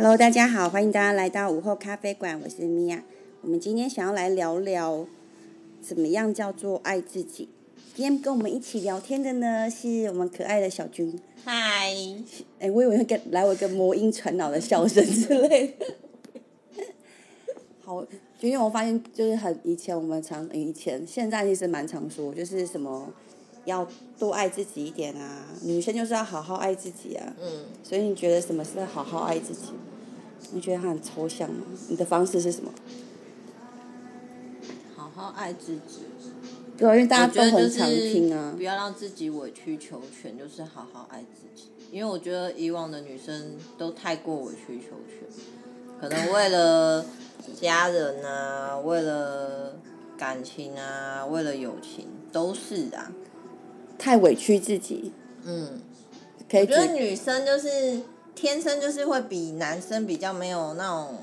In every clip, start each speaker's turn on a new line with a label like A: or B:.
A: Hello，大家好，欢迎大家来到午后咖啡馆，我是米娅。我们今天想要来聊聊，怎么样叫做爱自己。今天跟我们一起聊天的呢，是我们可爱的小军。
B: 嗨，
A: 哎，我以为会跟来我一个魔音传脑的笑声之类的。好，因为我发现就是很以前我们常以前现在其实蛮常说，就是什么要多爱自己一点啊，女生就是要好好爱自己啊。
B: 嗯，
A: 所以你觉得什么是好好爱自己？你觉得它很抽象吗？你的方式是什么？
B: 好好爱自己。
A: 对啊，因为大家都很常听啊
B: 不。要让自己委曲求全，就是好好爱自己。因为我觉得以往的女生都太过委曲求全，可能为了家人啊，为了感情啊，为了友情，都是啊。
A: 太委屈自己，
B: 嗯，
A: 可以
B: 我觉得女生就是天生就是会比男生比较没有那种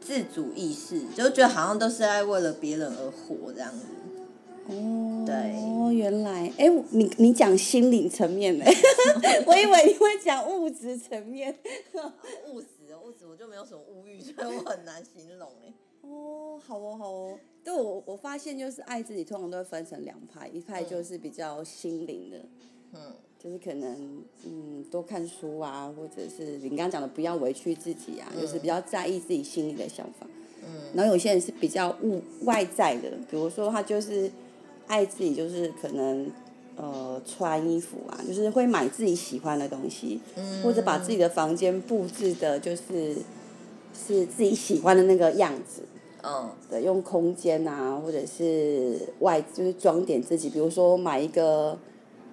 B: 自主意识，就觉得好像都是在为了别人而活这样子。
A: 哦，
B: 对
A: 原来，哎，你你讲心灵层面呢？我以为你会讲物质层面。
B: 务实哦，务实我就没有什么物欲，所以我很难形容哎。
A: 哦，好哦，好哦。对我我发现就是爱自己，通常都会分成两派，一派就是比较心灵的，
B: 嗯
A: 就是可能嗯多看书啊，或者是你刚刚讲的不要委屈自己啊，就是比较在意自己心里的想法。
B: 嗯
A: 然后有些人是比较物外在的，比如说他就是爱自己，就是可能呃穿衣服啊，就是会买自己喜欢的东西，
B: 嗯
A: 或者把自己的房间布置的就是是自己喜欢的那个样子。
B: 嗯
A: 对，用空间啊，或者是外就是装点自己，比如说买一个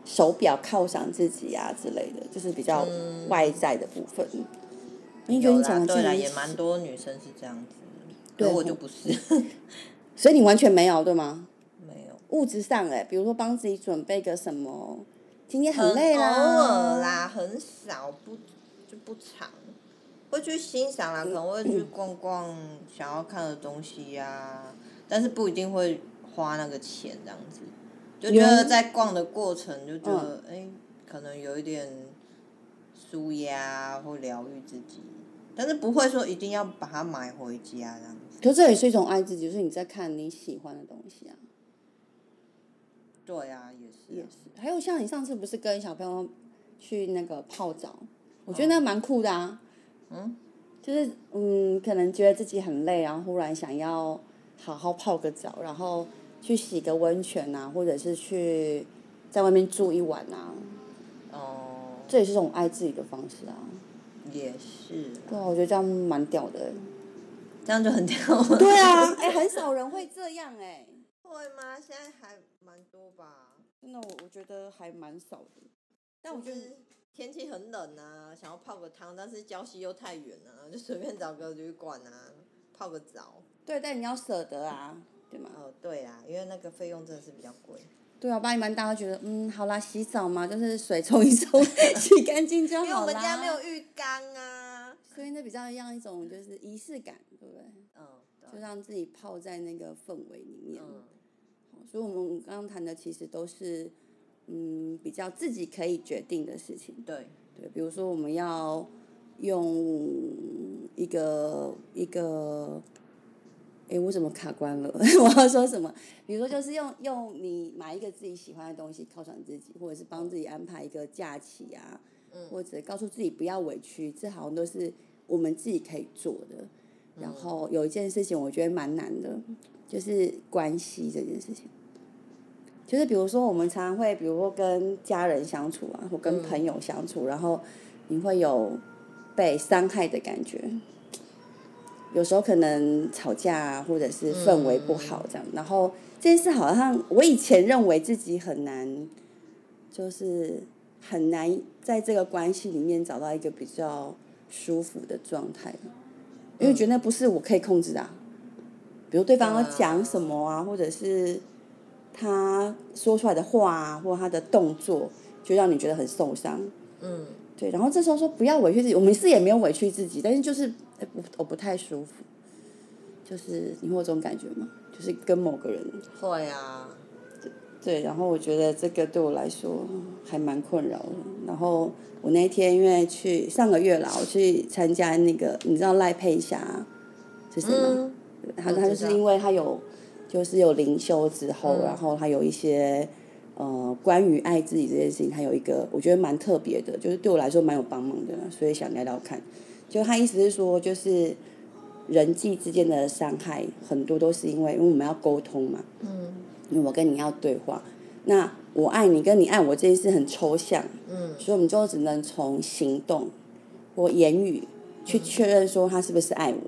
A: 手表犒赏自己啊之类的，就是比较
B: 嗯
A: 外在的部分。你觉得
B: 有
A: 你讲
B: 啦，对啦，
A: 的这样
B: 也蛮多女生是这样子，
A: 对
B: 我就不是，
A: 所以你完全没有对吗？
B: 没有。
A: 物质上哎，比如说帮自己准备个什么，今天很累
B: 偶
A: 啦，
B: 尔啦，很少，不就不常。会去欣赏啦，可能会去逛逛想要看的东西呀、但是不一定会花那个钱这样子。就觉得在逛的过程，就觉得哎、可能有一点舒压或疗愈自己，但是不会说一定要把它买回家这样子。
A: 可是这也是一种爱自己，就是你在看你喜欢的东西啊。
B: 对啊，也是、啊。
A: 也是，还有像你上次不是跟小朋友去那个泡澡，我觉得那蛮酷的啊。
B: 嗯。
A: 就是嗯，可能觉得自己很累，然后忽然想要好好泡个澡，然后去洗个温泉啊，或者是去在外面住一晚啊，
B: 哦、
A: 这也是一种爱自己的方式啊。
B: 也是，
A: 对啊，我觉得这样蛮屌的欸。
B: 这样就很屌。
A: 对啊，哎、很少人会这样哎、
B: 会吗？现在还蛮多吧。
A: 真的，我我觉得还蛮少的。但我觉得
B: 就是天气很冷啊，想要泡个汤，但是礁溪又太远啊，就随便找个旅馆啊，泡个澡。
A: 对，但你要舍得啊，对吗？
B: 哦，对啊，因为那个费用真的是比较贵。
A: 对啊，不然一般大家觉得，嗯，好啦，洗澡嘛，就是水冲一冲，洗干净就好啦。
B: 因为我们家没有浴缸啊。
A: 所以那比较像一种就是仪式感，对不对？
B: 嗯，
A: 就让自己泡在那个氛围里面。
B: 嗯
A: 好所以我们刚刚谈的其实都是，嗯，比较自己可以决定的事情。
B: 对，
A: 对，比如说我们要用一个一个，哎，我怎么卡关了？我要说什么？比如说就是用用你买一个自己喜欢的东西犒赏自己，或者是帮自己安排一个假期啊，
B: 嗯
A: 或者告诉自己不要委屈，这好像都是我们自己可以做的。然后有一件事情我觉得蛮难的，就是关系这件事情。就是比如说，我们常常会，比如说跟家人相处啊，或跟朋友相处，然后你会有被伤害的感觉。有时候可能吵架啊，或者是氛围不好这样。然后这件事好像我以前认为自己很难，就是很难在这个关系里面找到一个比较舒服的状态，因为觉得那不是我可以控制的、啊。比如对方要讲什么啊，或者是他说出来的话啊，或他的动作，就让你觉得很受伤。
B: 嗯，
A: 对，然后这时候说不要委屈自己，我们是也没有委屈自己，但是就是哎不我不太舒服，就是你会有这种感觉吗？就是跟某个人，
B: 会啊。
A: 对，然后我觉得这个对我来说还蛮困扰的。然后我那天因为去上个月啦，我去参加那个，你知道赖佩霞是谁吗？
B: 嗯，
A: 他他就是因为他有，就是有灵修之后，然后他有一些呃关于爱自己这件事情，他有一个我觉得蛮特别的，就是对我来说蛮有帮忙的，所以想聊聊看。就他意思是说，就是人际之间的伤害很多都是因为因为我们要沟通嘛，
B: 嗯。
A: 因为我跟你要对话，那我爱你跟你爱我这件事很抽象，
B: 嗯。
A: 所以我们就只能从行动或言语去确认说他是不是爱我。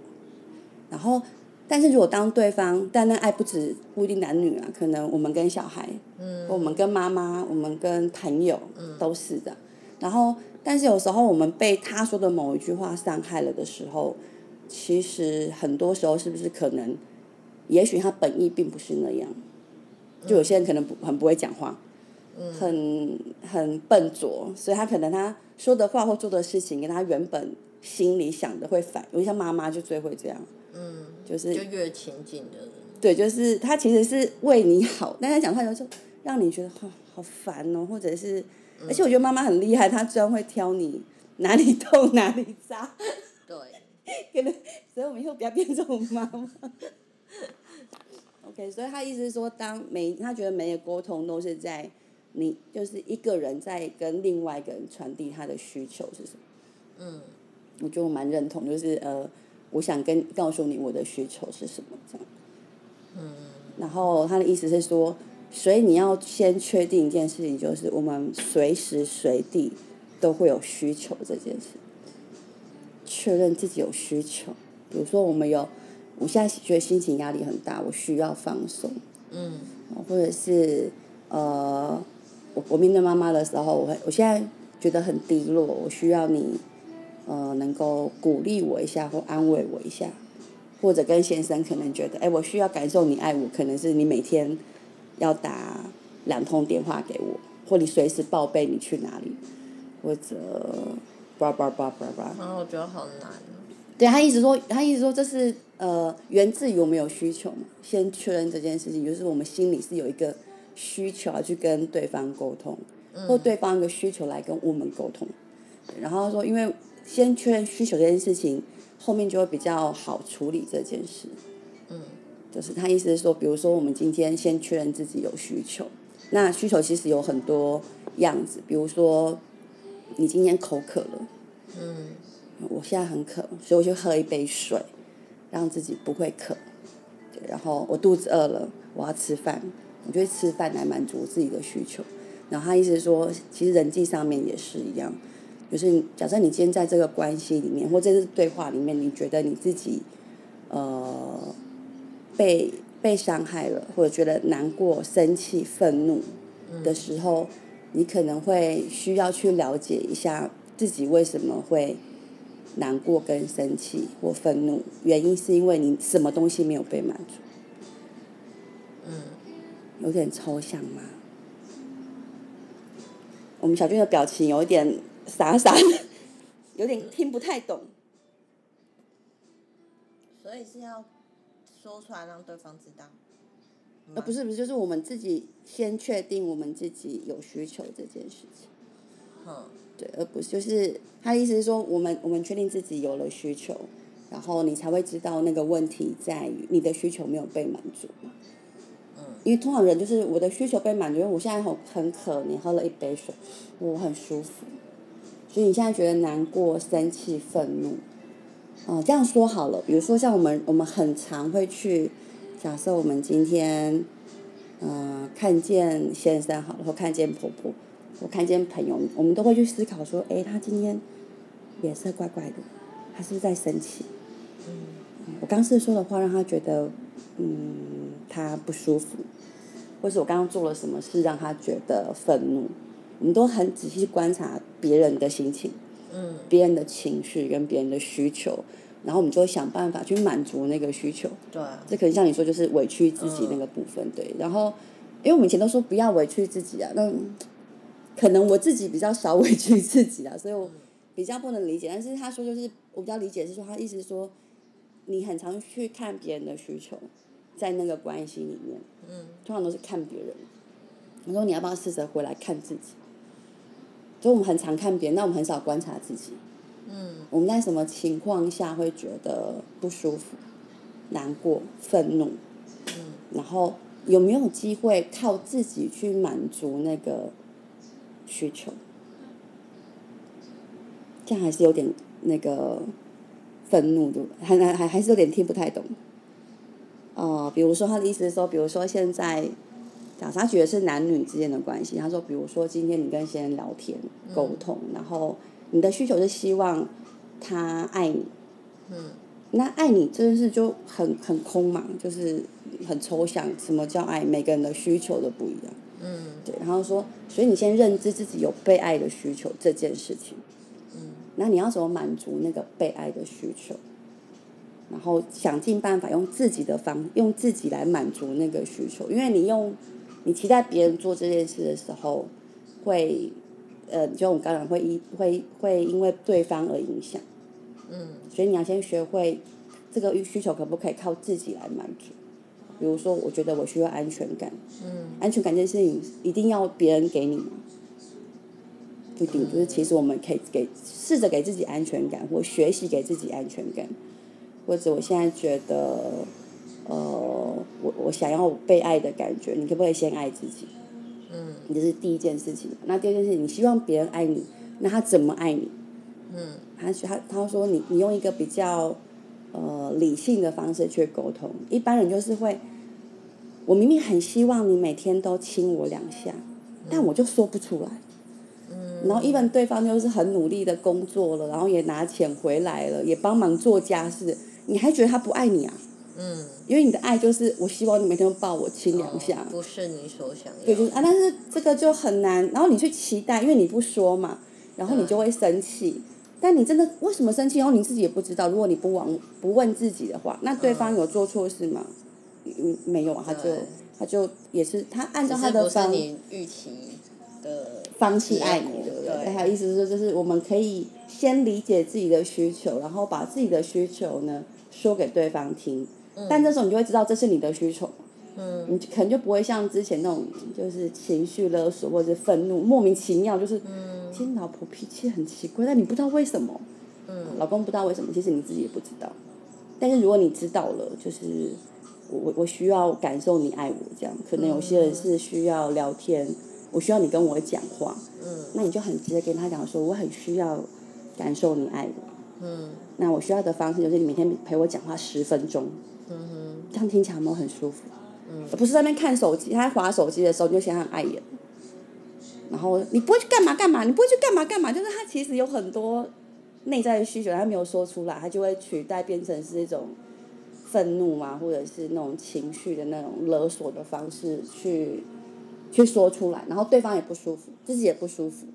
A: 然后，但是如果当对方，但那爱不止不一定男女啊，可能我们跟小孩，
B: 嗯
A: 我们跟妈妈，我们跟朋友，都是的。然后，但是有时候我们被他说的某一句话伤害了的时候，其实很多时候是不是可能，也许他本意并不是那样。就有些人可能不很不会讲话，很很笨拙，所以他可能他说的话或做的事情跟他原本心里想的会反，有像妈妈就最会这样，
B: 嗯，
A: 就是
B: 就越亲近的人，
A: 对，就是他其实是为你好，但他讲话有时候让你觉得好好烦哦，或者是，而且我觉得妈妈很厉害，她居然会挑你哪里痛哪里扎，
B: 对，
A: 可能，所以我们以后不要变这种妈妈。OK，所以他意思是说，当每他觉得每个沟通都是在你就是一个人在跟另外一个人传递他的需求是什么？
B: 嗯
A: 我觉得我蛮认同，就是呃，我想跟告诉你我的需求是什么这样。
B: 嗯
A: 然后他的意思是说，所以你要先确定一件事情，就是我们随时随地都会有需求这件事，确认自己有需求。比如说，我们有，我现在觉得心情压力很大，我需要放松，
B: 嗯
A: 或者是呃，我我面对妈妈的时候，我会我现在觉得很低落，我需要你呃能够鼓励我一下或安慰我一下，或者跟先生可能觉得，哎，我需要感受你爱我，可能是你每天要打两通电话给我，或你随时报备你去哪里，或者叭叭叭叭叭。
B: 然后我觉得好难哦，
A: 对他一直说，他一直说这是呃源自于我们有需求嘛，先确认这件事情，就是我们心里是有一个需求要去跟对方沟通，或对方一个需求来跟我们沟通，对然后说，因为先确认需求这件事情，后面就会比较好处理这件事。
B: 嗯
A: 就是他意思是说，比如说我们今天先确认自己有需求，那需求其实有很多样子，比如说你今天口渴了。
B: 嗯
A: 我现在很渴，所以我就喝一杯水，让自己不会渴。对，然后我肚子饿了，我要吃饭，我就会吃饭来满足自己的需求。然后他意思是说，其实人际上面也是一样，就是你假设你今天在这个关系里面，或这次对话里面，你觉得你自己，呃，被被伤害了，或者觉得难过、生气、愤怒的时候，你可能会需要去了解一下自己为什么会难过、跟生气或愤怒，原因是因为你什么东西没有被满足，
B: 嗯。
A: 有点抽象吗？我们小俊的表情有一点傻傻的，有点听不太懂。
B: 所以是要说出来让对方知道。
A: 呃，不是不是，就是我们自己先确定我们自己有需求这件事情。
B: 嗯，
A: 对，而不是就是他的意思是说，我们我们确定自己有了需求，然后你才会知道那个问题在于你的需求没有被满足嘛。
B: 嗯
A: 因为通常人就是我的需求被满足，因为我现在很很渴，你喝了一杯水，我很舒服，所以你现在觉得难过、生气、愤怒，哦、这样说好了，比如说像我们我们很常会去，假设我们今天，呃，看见先生好了，或看见婆婆，或看见朋友，我们都会去思考说，诶，他今天脸色怪怪的，他是不是在生气？
B: 嗯。
A: 我刚是说的话让他觉得，嗯，他不舒服，或是我刚刚做了什么事让他觉得愤怒，我们都很仔细观察别人的心情、
B: 嗯
A: 别人的情绪跟别人的需求，然后我们就会想办法去满足那个需求。
B: 对啊，
A: 这可能像你说，就是委屈自己那个部分，对。然后，因为我们以前都说不要委屈自己啊，那可能我自己比较少委屈自己啊，所以我比较不能理解。但是他说就是我比较理解是说，他意思是说，你很常去看别人的需求，在那个关系里面，
B: 嗯
A: 通常都是看别人，我说你要不要试着回来看自己？就我们很常看别人，那我们很少观察自己。
B: 嗯
A: 我们在什么情况下会觉得不舒服、难过、愤怒？
B: 嗯
A: 然后有没有机会靠自己去满足那个需求？这样还是有点那个愤怒的，还还还还是有点听不太懂。哦、比如说他的意思是说，比如说现在，假设他觉得是男女之间的关系，他说，比如说今天你跟先生聊天沟通，然后你的需求是希望他爱你，
B: 嗯
A: 那爱你这件事就很很空嘛，就是很抽象。什么叫爱？每个人的需求都不一样。
B: 嗯
A: 对，然后说，所以你先认知自己有被爱的需求这件事情。
B: 嗯
A: 那你要怎么满足那个被爱的需求？然后想尽办法用自己的方，用自己来满足那个需求。因为你用你期待别人做这件事的时候，会呃，就我们刚刚会因会会因为对方而影响。
B: 嗯
A: 所以你要先学会这个需求可不可以靠自己来满足。比如说，我觉得我需要安全感，
B: 嗯
A: 安全感这件事情一定要别人给你吗？不一定，就是其实我们可以给试着给自己安全感，或学习给自己安全感，或者我现在觉得，呃，我我想要被爱的感觉，你可不可以先爱自己？
B: 嗯
A: 这是第一件事情。那第二件事情，你希望别人爱你，那他怎么爱你？
B: 嗯
A: 他他他说你你用一个比较呃理性的方式去沟通，一般人就是会，我明明很希望你每天都亲我两下，但我就说不出来。
B: 嗯
A: 然后，even 对方就是很努力的工作了，然后也拿钱回来了，也帮忙做家事，你还觉得他不爱你啊？
B: 嗯，
A: 因为你的爱就是我希望你每天都抱我亲两下。
B: 不是你所想要
A: 对，就是啊，但是这个就很难。然后你去期待，因为你不说嘛，然后你就会生气。但你真的为什么生气？然后你自己也不知道。如果你不往不问自己的话，那对方有做错事吗？嗯，没有啊，他就他就也是他按照他的方
B: 你预期的
A: 方式爱你，对不对？还有意思是说，就是我们可以先理解自己的需求，然后把自己的需求呢说给对方听。但这时候你就会知道这是你的需求，
B: 嗯。
A: 你可能就不会像之前那种就是情绪勒索或者是愤怒，莫名其妙就是，
B: 嗯。
A: 其实老婆脾气很奇怪，但你不知道为什么，
B: 嗯。
A: 老公不知道为什么，其实你自己也不知道。但是如果你知道了，就是我我我需要感受你爱我这样，可能有些人是需要聊天，我需要你跟我讲话，
B: 嗯。
A: 那你就很直接跟他讲说，我很需要感受你爱我。
B: 嗯。
A: 那我需要的方式就是你每天陪我讲话十分钟，
B: 嗯哼。
A: 这样听起来有没有很舒服？
B: 嗯。
A: 不是在那边看手机，他在划手机的时候你就想想碍眼，然后你不会去干嘛干嘛，你不会去干嘛干嘛，就是他其实有很多内在的需求，他没有说出来，他就会取代变成是一种愤怒啊，或者是那种情绪的那种勒索的方式去去说出来，然后对方也不舒服，自己也不舒服，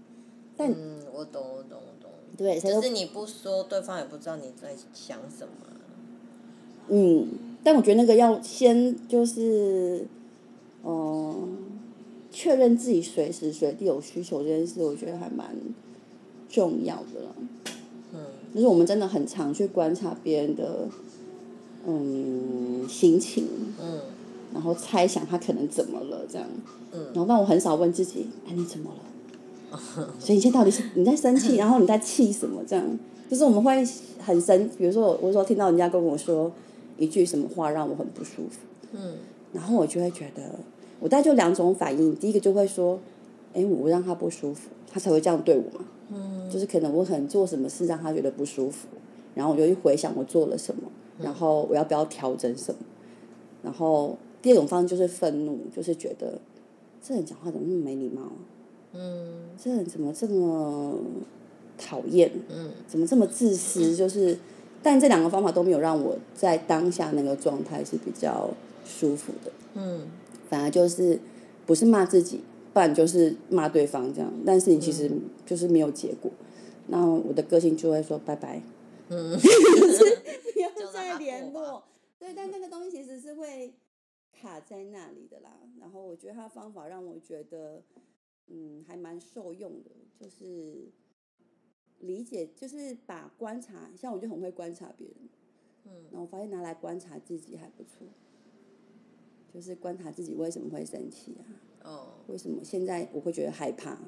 A: 但
B: 嗯，我懂我懂我懂，
A: 对，谁都
B: 就是你不说，对方也不知道你在想什么。
A: 嗯，但我觉得那个要先就是，嗯、确认自己随时随地有需求这件事，我觉得还蛮重要的了。
B: 嗯
A: 就是我们真的很常去观察别人的，嗯，心情，
B: 嗯
A: 然后猜想他可能怎么了这样，
B: 嗯
A: 然后但我很少问自己，哎，你怎么了？所以你现在到底是你在生气，然后你在气什么？这样，就是我们会很生，比如说我我说听到人家跟我说一句什么话让我很不舒服，
B: 嗯。
A: 然后我就会觉得，我大概就两种反应，第一个就会说，哎，我让他不舒服，他才会这样对我嘛，
B: 嗯。
A: 就是可能我可能做什么事让他觉得不舒服，然后我就去回想我做了什么，然后我要不要调整什么，然后第二种方式就是愤怒，就是觉得这人讲话怎么那么没礼貌啊？
B: 嗯。
A: 这人怎么这么讨厌？
B: 嗯。
A: 怎么这么自私？就是，但这两个方法都没有让我在当下那个状态是比较舒服的，
B: 嗯
A: 反而就是不是骂自己，不然就是骂对方这样。但是你其实就是没有结果，那我的个性就会说拜拜，
B: 嗯，
A: 不要再联络。对，但那个东西其实是会卡在那里的啦。然后我觉得他的方法让我觉得，嗯，还蛮受用的，就是理解，就是把观察，像我就很会观察别人，
B: 嗯
A: 然后我发现拿来观察自己还不错，就是观察自己为什么会生气啊，
B: 哦，
A: 为什么现在我会觉得害怕？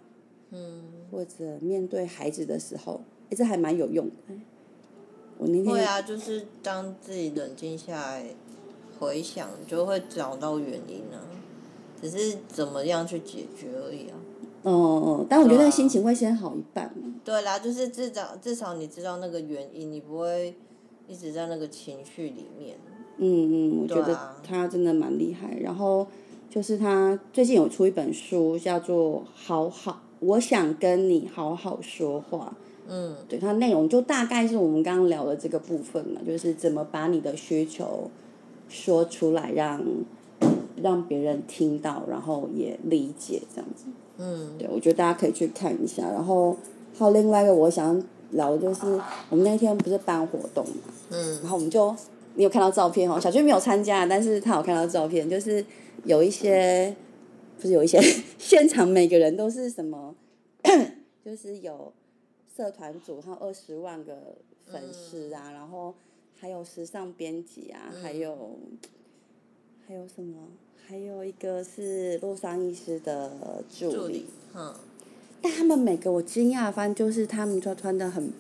B: 嗯，
A: 或者面对孩子的时候，哎，这还蛮有用的。我那天
B: 会啊，就是当自己冷静下来回想，就会找到原因啊，只是怎么样去解决而已啊。
A: 嗯嗯，但我觉得心情会先好一半。
B: 对啦，就是至少至少你知道那个原因，你不会一直在那个情绪里面。
A: 嗯嗯，我觉得他真的蛮厉害。然后就是他最近有出一本书，叫做《好好我想跟你好好说话》。
B: 嗯
A: 对，它内容就大概是我们刚刚聊的这个部分了，就是怎么把你的需求说出来，让让别人听到，然后也理解这样子。
B: 嗯
A: 对，我觉得大家可以去看一下。然后还有另外一个我想聊的就是，我们那天不是办活动嘛，
B: 嗯
A: 然后我们就你有看到照片哦，小娟没有参加，但是她有看到照片，就是有一些不是有一些 现场每个人都是什么，就是有社团组，还有二十万个粉丝啊，然后还有时尚编辑啊，还有还有什么？还有一个是洛桑医师的助理。
B: 助理，，嗯。
A: 但他们每个我惊讶的就是他们穿穿的很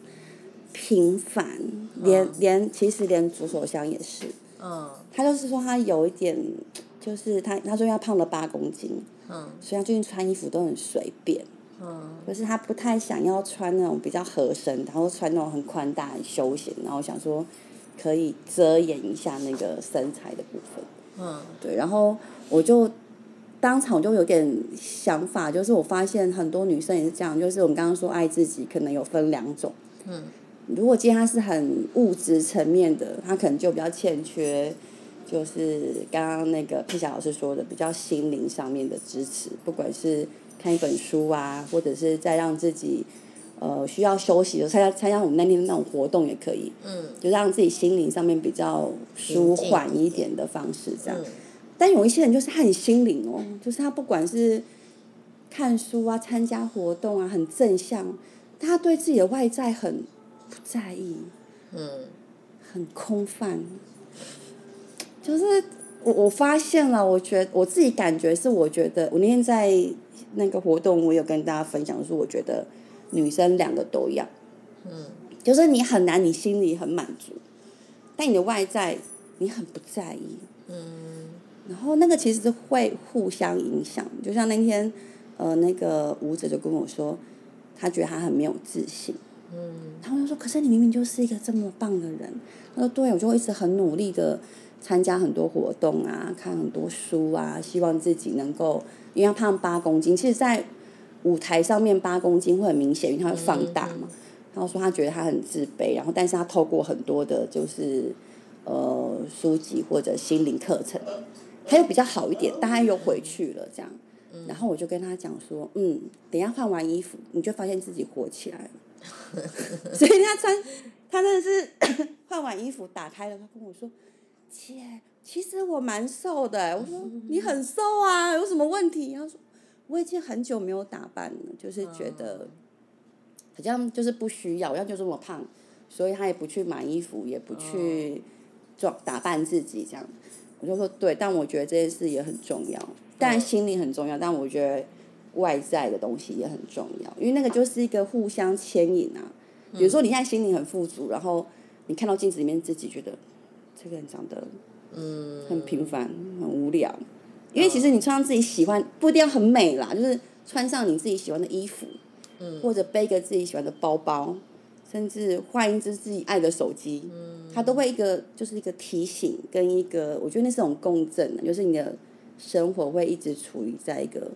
A: 平凡，连、连其实连左手香也是，
B: 嗯。
A: 他就是说他有一点，就是他他说他胖了八公斤，
B: 嗯。
A: 所以他最近穿衣服都很随便，
B: 嗯。
A: 可是他不太想要穿那种比较合身，然后穿那种很宽大很休闲，然后想说可以遮掩一下那个身材的部分。
B: 嗯
A: 对，然后我就当场就有点想法，就是我发现很多女生也是这样，就是我们刚刚说爱自己可能有分两种，
B: 嗯
A: 如果今天她是很物质层面的，她可能就比较欠缺，就是刚刚那个佩霞老师说的比较心灵上面的支持，不管是看一本书啊，或者是再让自己。呃，需要休息的参加参加我们那天那种活动也可以，
B: 嗯
A: 就让自己心灵上面比较舒缓一点的方式，这样。
B: 嗯
A: 但有一些人就是他很心灵哦，就是他不管是看书啊、参加活动啊，很正向，但他对自己的外在很不在意，
B: 嗯
A: 很空泛。就是我我发现了，我觉得我自己感觉是，我觉得我那天在那个活动，我有跟大家分享说，我觉得女生两个都要，
B: 嗯。
A: 就是你很难，你心里很满足，但你的外在你很不在意。
B: 嗯。
A: 然后那个其实是会互相影响，就像那天，呃，那个舞者就跟我说，他觉得他很没有自信，
B: 嗯。
A: 然后我就说，可是你明明就是一个这么棒的人。他说，对，我就会一直很努力的参加很多活动啊，看很多书啊，希望自己能够，因为他胖八公斤，其实，在舞台上面八公斤会很明显，因为他会放大嘛。然后说他觉得他很自卑，然后但是他透过很多的就是呃书籍或者心灵课程，他又比较好一点，但他又回去了这样。然后我就跟他讲说，嗯，等一下换完衣服，你就发现自己火起来了。所以他穿，他真的是换完衣服打开了，他跟我说，姐，其实我蛮瘦的欸。我说你很瘦啊，有什么问题？他说我已经很久没有打扮了，就是觉得好像就是不需要，要就这么胖，所以他也不去买衣服，也不去装打扮自己这样。我就说对，但我觉得这件事也很重要，当然心灵很重要，但我觉得外在的东西也很重要，因为那个就是一个互相牵引啊。比如说你现在心灵很富足，然后你看到镜子里面自己觉得这个人长得
B: 嗯。
A: 很平凡、很无聊，因为其实你穿上自己喜欢，不一定要很美啦，就是穿上你自己喜欢的衣服，
B: 嗯。
A: 或者背一个自己喜欢的包包，甚至换一只自己爱的手机，
B: 嗯。
A: 它都会一个就是一个提醒跟一个，我觉得那是种共振，就是你的生活会一直处于在一个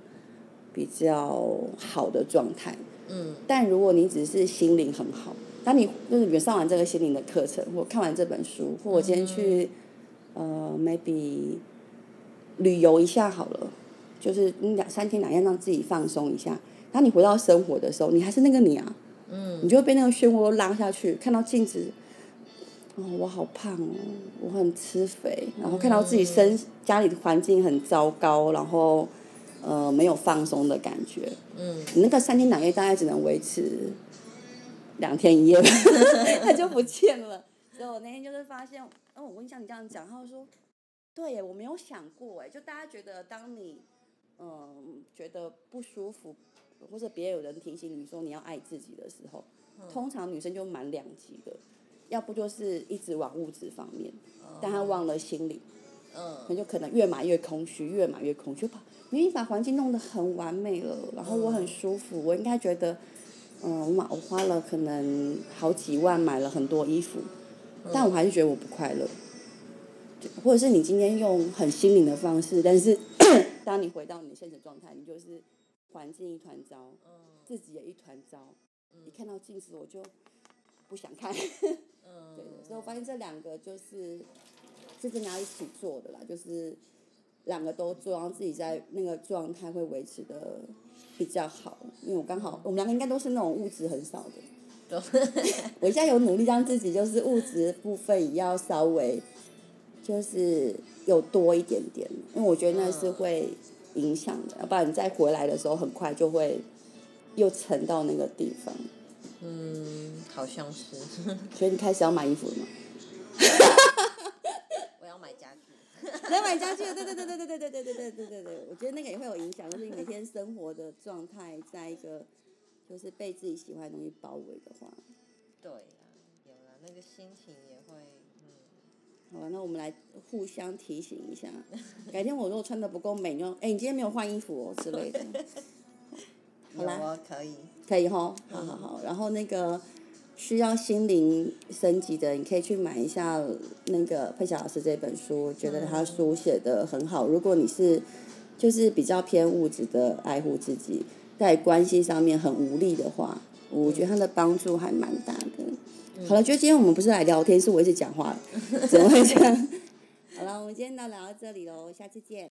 A: 比较好的状态。
B: 嗯。
A: 但如果你只是心灵很好，当你就是比如上完这个心灵的课程，或看完这本书，或我今天去、呃 maybe 旅游一下好了，就是你两三天两夜让自己放松一下。当你回到生活的时候，你还是那个你啊，
B: 嗯
A: 你就会被那个漩涡拉下去，看到镜子，哦，我好胖哦，我很吃肥，然后看到自己身家里的环境很糟糕，然后呃没有放松的感觉，
B: 嗯
A: 你那个三天两夜大概只能维持两天一夜吧，它就不见了。所以我那天就是发现，哦，我跟你像你这样讲，他就说，对耶，我没有想过哎，就大家觉得当你嗯觉得不舒服，或者别有人提醒你说你要爱自己的时候，通常女生就蛮两极的，要不就是一直往物质方面，但她忘了心理，
B: 嗯
A: 那就可能越买越空虚，越买越空虚，就把明明把环境弄得很完美了，然后我很舒服，我应该觉得，嗯，我买我花了可能好几万买了很多衣服，但我还是觉得我不快乐。就或者是你今天用很心灵的方式，但是 当你回到你的现实状态，你就是环境一团糟，自己也一团糟。一看到镜子我就不想看。
B: 嗯
A: 对的，所以我发现这两个就是是真的要一起做的啦，就是两个都做，然后自己在那个状态会维持的比较好。因为我刚好我们两个应该都是那种物质很少的，我现在有努力让自己就是物质部分也要稍微就是有多一点点，因为我觉得那是会影响的，要不然你再回来的时候很快就会又沉到那个地方。
B: 嗯，好像是。
A: 所以你开始要买衣服了吗？
B: 我要买家具。
A: 要买家具，对对对对对对对对对对对对对，我觉得那个也会有影响，就是你每天生活的状态，在一个就是被自己喜欢的东西包围的话，
B: 对啦，有啦，那个心情也会，嗯，
A: 好了，那我们来互相提醒一下，改天我如果穿的不够美，你就哎、你今天没有换衣服哦之类的，好啦
B: 可以。
A: 可以吼，好好好，然后那个需要心灵升级的，你可以去买一下那个佩霞老师这本书，我觉得他书写的很好。如果你是就是比较偏物质的爱护自己，在关系上面很无力的话，我觉得他的帮助还蛮大的。好了，就今天我们不是来聊天，是我一直讲话，怎么会这样？好了，我们今天就聊到这里喽，下次见。